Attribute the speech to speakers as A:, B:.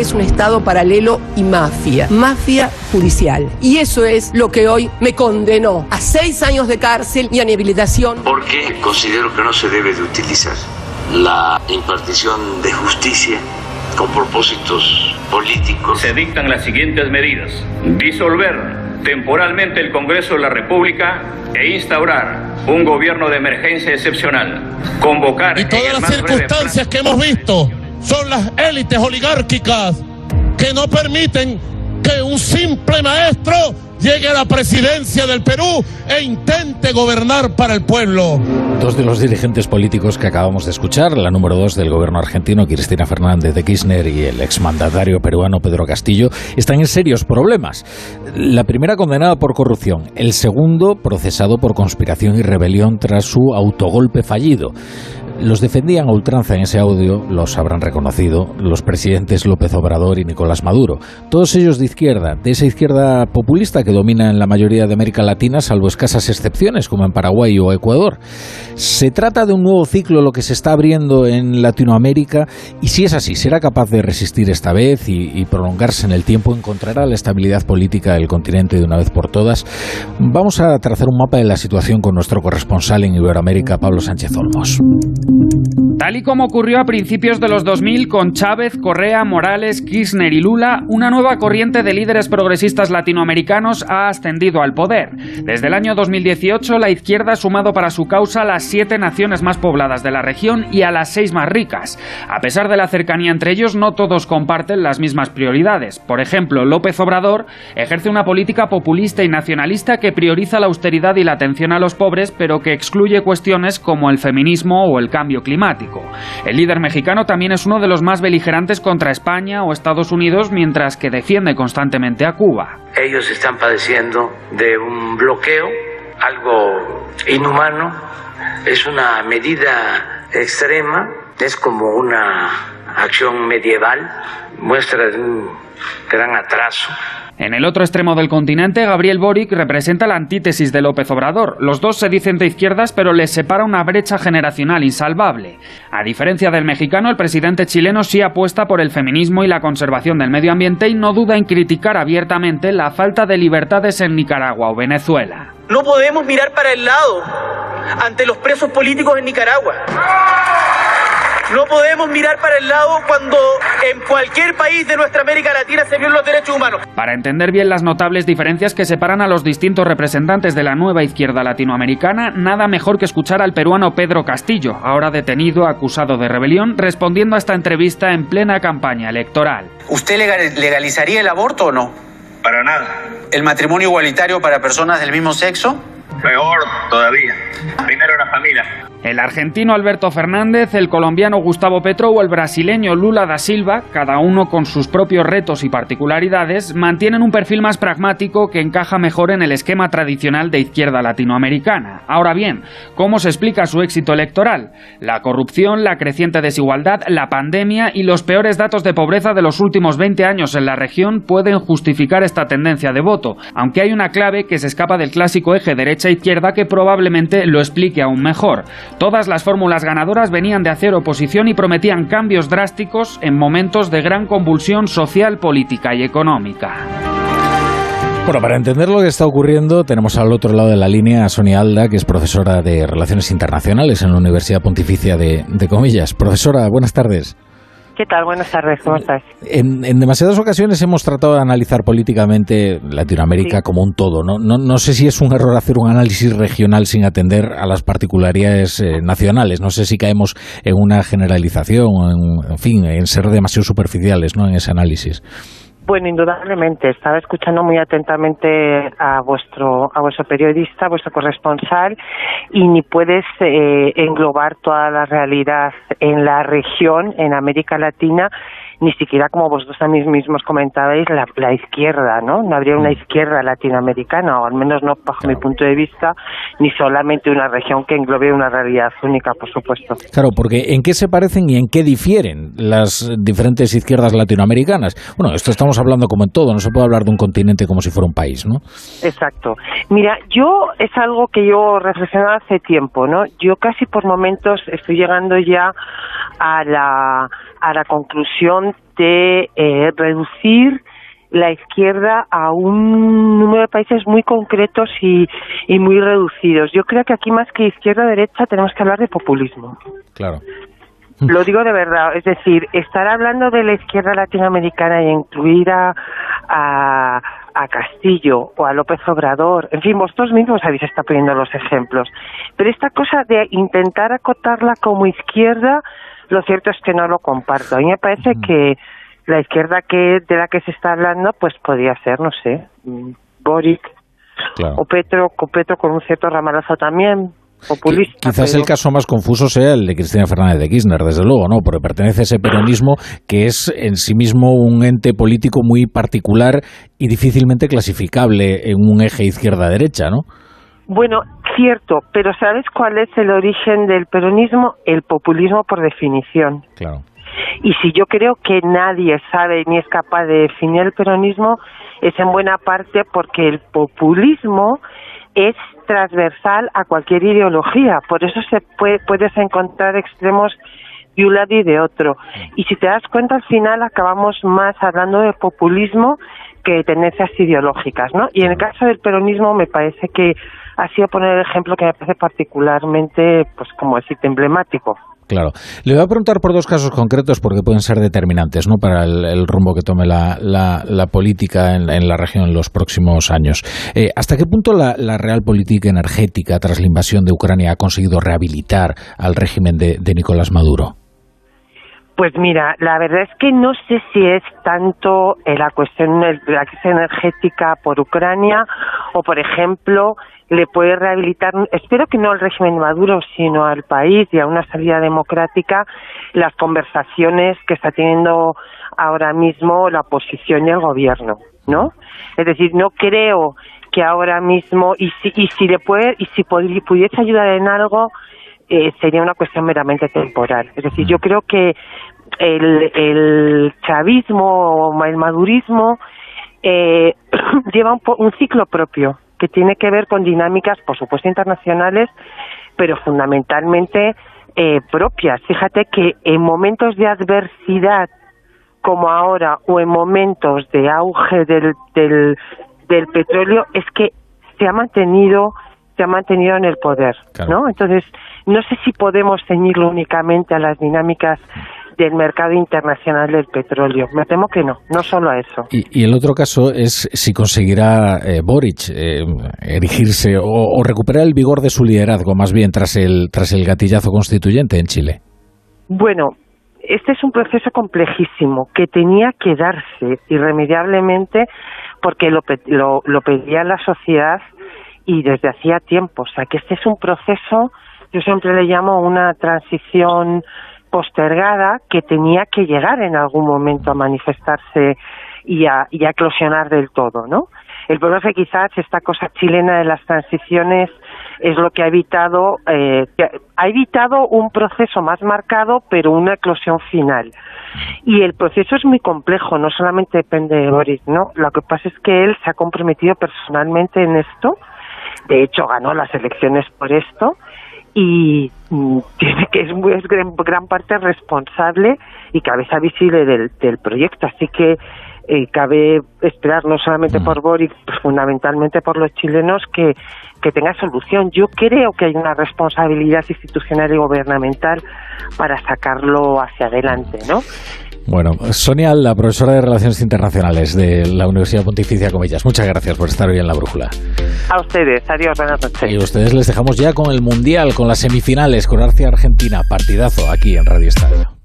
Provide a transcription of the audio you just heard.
A: es un Estado paralelo y mafia, mafia judicial. Y eso es lo que hoy me condenó a seis años de cárcel y a inhabilitación.
B: Porque considero que no se debe de utilizar la impartición de justicia con propósitos políticos.
C: Se dictan las siguientes medidas. Disolver temporalmente el Congreso de la República e instaurar un gobierno de emergencia excepcional. Convocar.
D: Y todas las circunstancias que hemos visto son las élites oligárquicas que no permiten que un simple maestro llegue a la presidencia del Perú e intente gobernar para el pueblo.
E: Dos de los dirigentes políticos que acabamos de escuchar, la número dos del gobierno argentino, Cristina Fernández de Kirchner, y el exmandatario peruano Pedro Castillo, están en serios problemas. La primera condenada por corrupción, el segundo procesado por conspiración y rebelión tras su autogolpe fallido. Los defendían a ultranza en ese audio, los habrán reconocido, los presidentes López Obrador y Nicolás Maduro. Todos ellos de izquierda, de esa izquierda populista que domina en la mayoría de América Latina, salvo escasas excepciones como en Paraguay o Ecuador. ¿Se trata de un nuevo ciclo lo que se está abriendo en Latinoamérica? Y si es así, ¿será capaz de resistir esta vez y, y prolongarse en el tiempo? ¿Encontrará la estabilidad política del continente de una vez por todas? Vamos a trazar un mapa de la situación con nuestro corresponsal en Iberoamérica, Pablo Sánchez Olmos.
F: Tal y como ocurrió a principios de los 2000 con Chávez, Correa, Morales, Kirchner y Lula, una nueva corriente de líderes progresistas latinoamericanos ha ascendido al poder. Desde el año 2018, la izquierda ha sumado para su causa las siete naciones más pobladas de la región y a las seis más ricas. A pesar de la cercanía entre ellos, no todos comparten las mismas prioridades. Por ejemplo, López Obrador ejerce una política populista y nacionalista que prioriza la austeridad y la atención a los pobres, pero que excluye cuestiones como el feminismo o el cambio climático. El líder mexicano también es uno de los más beligerantes contra España o Estados Unidos, mientras que defiende constantemente a Cuba.
B: Ellos están padeciendo de un bloqueo, algo inhumano, es una medida extrema, es como una acción medieval, muestra de un gran atraso
F: en el otro extremo del continente, Gabriel Boric representa la antítesis de López Obrador. Los dos se dicen de izquierdas, pero les separa una brecha generacional insalvable. A diferencia del mexicano, el presidente chileno sí apuesta por el feminismo y la conservación del medio ambiente y no duda en criticar abiertamente la falta de libertades en Nicaragua o Venezuela.
G: No podemos mirar para el lado ante los presos políticos en Nicaragua. No podemos mirar para el lado cuando en cualquier país de nuestra América Latina se violan los derechos humanos.
F: Para entender bien las notables diferencias que separan a los distintos representantes de la nueva izquierda latinoamericana, nada mejor que escuchar al peruano Pedro Castillo, ahora detenido acusado de rebelión, respondiendo a esta entrevista en plena campaña electoral.
G: ¿Usted legalizaría el aborto o no?
C: Para nada.
G: ¿El matrimonio igualitario para personas del mismo sexo?
C: Peor todavía. Primero la familia.
F: El argentino Alberto Fernández, el colombiano Gustavo Petro o el brasileño Lula da Silva, cada uno con sus propios retos y particularidades, mantienen un perfil más pragmático que encaja mejor en el esquema tradicional de izquierda latinoamericana. Ahora bien, ¿cómo se explica su éxito electoral? La corrupción, la creciente desigualdad, la pandemia y los peores datos de pobreza de los últimos 20 años en la región pueden justificar esta tendencia de voto, aunque hay una clave que se escapa del clásico eje derecha-izquierda que probablemente lo explique aún mejor. Todas las fórmulas ganadoras venían de hacer oposición y prometían cambios drásticos en momentos de gran convulsión social, política y económica.
E: Bueno, para entender lo que está ocurriendo, tenemos al otro lado de la línea a Sonia Alda, que es profesora de Relaciones Internacionales en la Universidad Pontificia de, de Comillas. Profesora, buenas tardes.
H: ¿Qué tal? Buenas tardes, ¿cómo estás?
E: En, en, demasiadas ocasiones hemos tratado de analizar políticamente Latinoamérica sí. como un todo. ¿no? No, no sé si es un error hacer un análisis regional sin atender a las particularidades eh, nacionales. No sé si caemos en una generalización, en, en fin, en ser demasiado superficiales ¿no? en ese análisis.
H: Bueno, indudablemente. Estaba escuchando muy atentamente a vuestro, a vuestro periodista, a vuestro corresponsal, y ni puedes eh, englobar toda la realidad en la región, en América Latina, ni siquiera como vosotros también mismos comentabais, la, la izquierda, ¿no? No habría una izquierda latinoamericana, o al menos no bajo mi punto de vista, ni solamente una región que englobe una realidad única, por supuesto.
E: Claro, porque ¿en qué se parecen y en qué difieren las diferentes izquierdas latinoamericanas? Bueno, esto estamos hablando como en todo, no se puede hablar de un continente como si fuera un país, ¿no?
H: Exacto. Mira, yo es algo que yo reflexionaba hace tiempo, ¿no? Yo casi por momentos estoy llegando ya a la a la conclusión de eh, reducir la izquierda a un número de países muy concretos y, y muy reducidos. Yo creo que aquí más que izquierda-derecha tenemos que hablar de populismo.
E: Claro.
H: Lo digo de verdad, es decir, estar hablando de la izquierda latinoamericana y incluir a, a, Castillo o a López Obrador, en fin, vosotros mismos habéis estado poniendo los ejemplos, pero esta cosa de intentar acotarla como izquierda, lo cierto es que no lo comparto. A mí me parece que la izquierda que de la que se está hablando, pues podría ser, no sé, Boric o Petro, o Petro con un cierto ramalazo también, populista.
E: Quizás el caso más confuso sea el de Cristina Fernández de Kirchner, desde luego, ¿no? Porque pertenece a ese peronismo que es en sí mismo un ente político muy particular y difícilmente clasificable en un eje izquierda-derecha, ¿no?
H: Bueno, cierto, pero ¿sabes cuál es el origen del peronismo? El populismo por definición.
E: Claro.
H: Y si yo creo que nadie sabe ni es capaz de definir el peronismo, es en buena parte porque el populismo es transversal a cualquier ideología. Por eso se puede, puedes encontrar extremos de un lado y de otro. Y si te das cuenta, al final acabamos más hablando de populismo que de tendencias ideológicas, ¿no? Y en el caso del peronismo me parece que ha sido poner el ejemplo que me parece particularmente, pues como decirte, emblemático.
E: Claro. Le voy a preguntar por dos casos concretos porque pueden ser determinantes ¿no? para el, rumbo que tome la, la, política en, la región en los próximos años. Eh, ¿Hasta qué punto la, real política energética tras la invasión de Ucrania ha conseguido rehabilitar al régimen de Nicolás Maduro?
H: Pues mira, la verdad es que no sé si es tanto la cuestión de la crisis energética por Ucrania o, por ejemplo, le puede rehabilitar, espero que no al régimen Maduro, sino al país y a una salida democrática, las conversaciones que está teniendo ahora mismo la oposición y el gobierno, ¿no? Es decir, no creo que ahora mismo, y si, y si le puede, y si pudiese ayudar en algo, eh, sería una cuestión meramente temporal. Es decir, yo mm. creo que el, el chavismo o el madurismo eh, lleva un, un ciclo propio que tiene que ver con dinámicas, por supuesto, internacionales, pero fundamentalmente eh, propias. Fíjate que en momentos de adversidad como ahora o en momentos de auge del, del, del petróleo es que se ha mantenido se ha mantenido en el poder, ¿no? Entonces, no sé si podemos ceñirlo únicamente a las dinámicas del mercado internacional del petróleo. Me temo que no, no solo a eso.
E: Y, el otro caso es si conseguirá eh, Boric eh, erigirse o, recuperar el vigor de su liderazgo, más bien tras el, tras el gatillazo constituyente en Chile.
H: Bueno, este es un proceso complejísimo que tenía que darse irremediablemente porque lo, lo, lo pedía la sociedad y desde hacía tiempo. O sea, que este es un proceso, yo siempre le llamo una transición postergada que tenía que llegar en algún momento a manifestarse y a, eclosionar del todo, ¿no? El problema es que quizás esta cosa chilena de las transiciones es lo que ha evitado, eh, ha evitado un proceso más marcado, pero una eclosión final. Y el proceso es muy complejo, no solamente depende de Boris, ¿no? Lo que pasa es que él se ha comprometido personalmente en esto, de hecho ganó las elecciones por esto, y mm, tiene que es, muy, gran, gran, parte responsable y cabeza visible del, del proyecto. Así que eh, cabe esperar no solamente por Boric, pues fundamentalmente por los chilenos que, que tenga solución. Yo creo que hay una responsabilidad institucional y gubernamental para sacarlo hacia adelante, ¿no?
E: Bueno, Sonia, la profesora de Relaciones Internacionales de la Universidad Pontificia Comillas, muchas gracias por estar hoy en la brújula.
H: A ustedes, adiós, buenas noches.
E: Y a ustedes les dejamos ya con el Mundial, con las semifinales, con Arcia Argentina, partidazo aquí en Radio Estadio.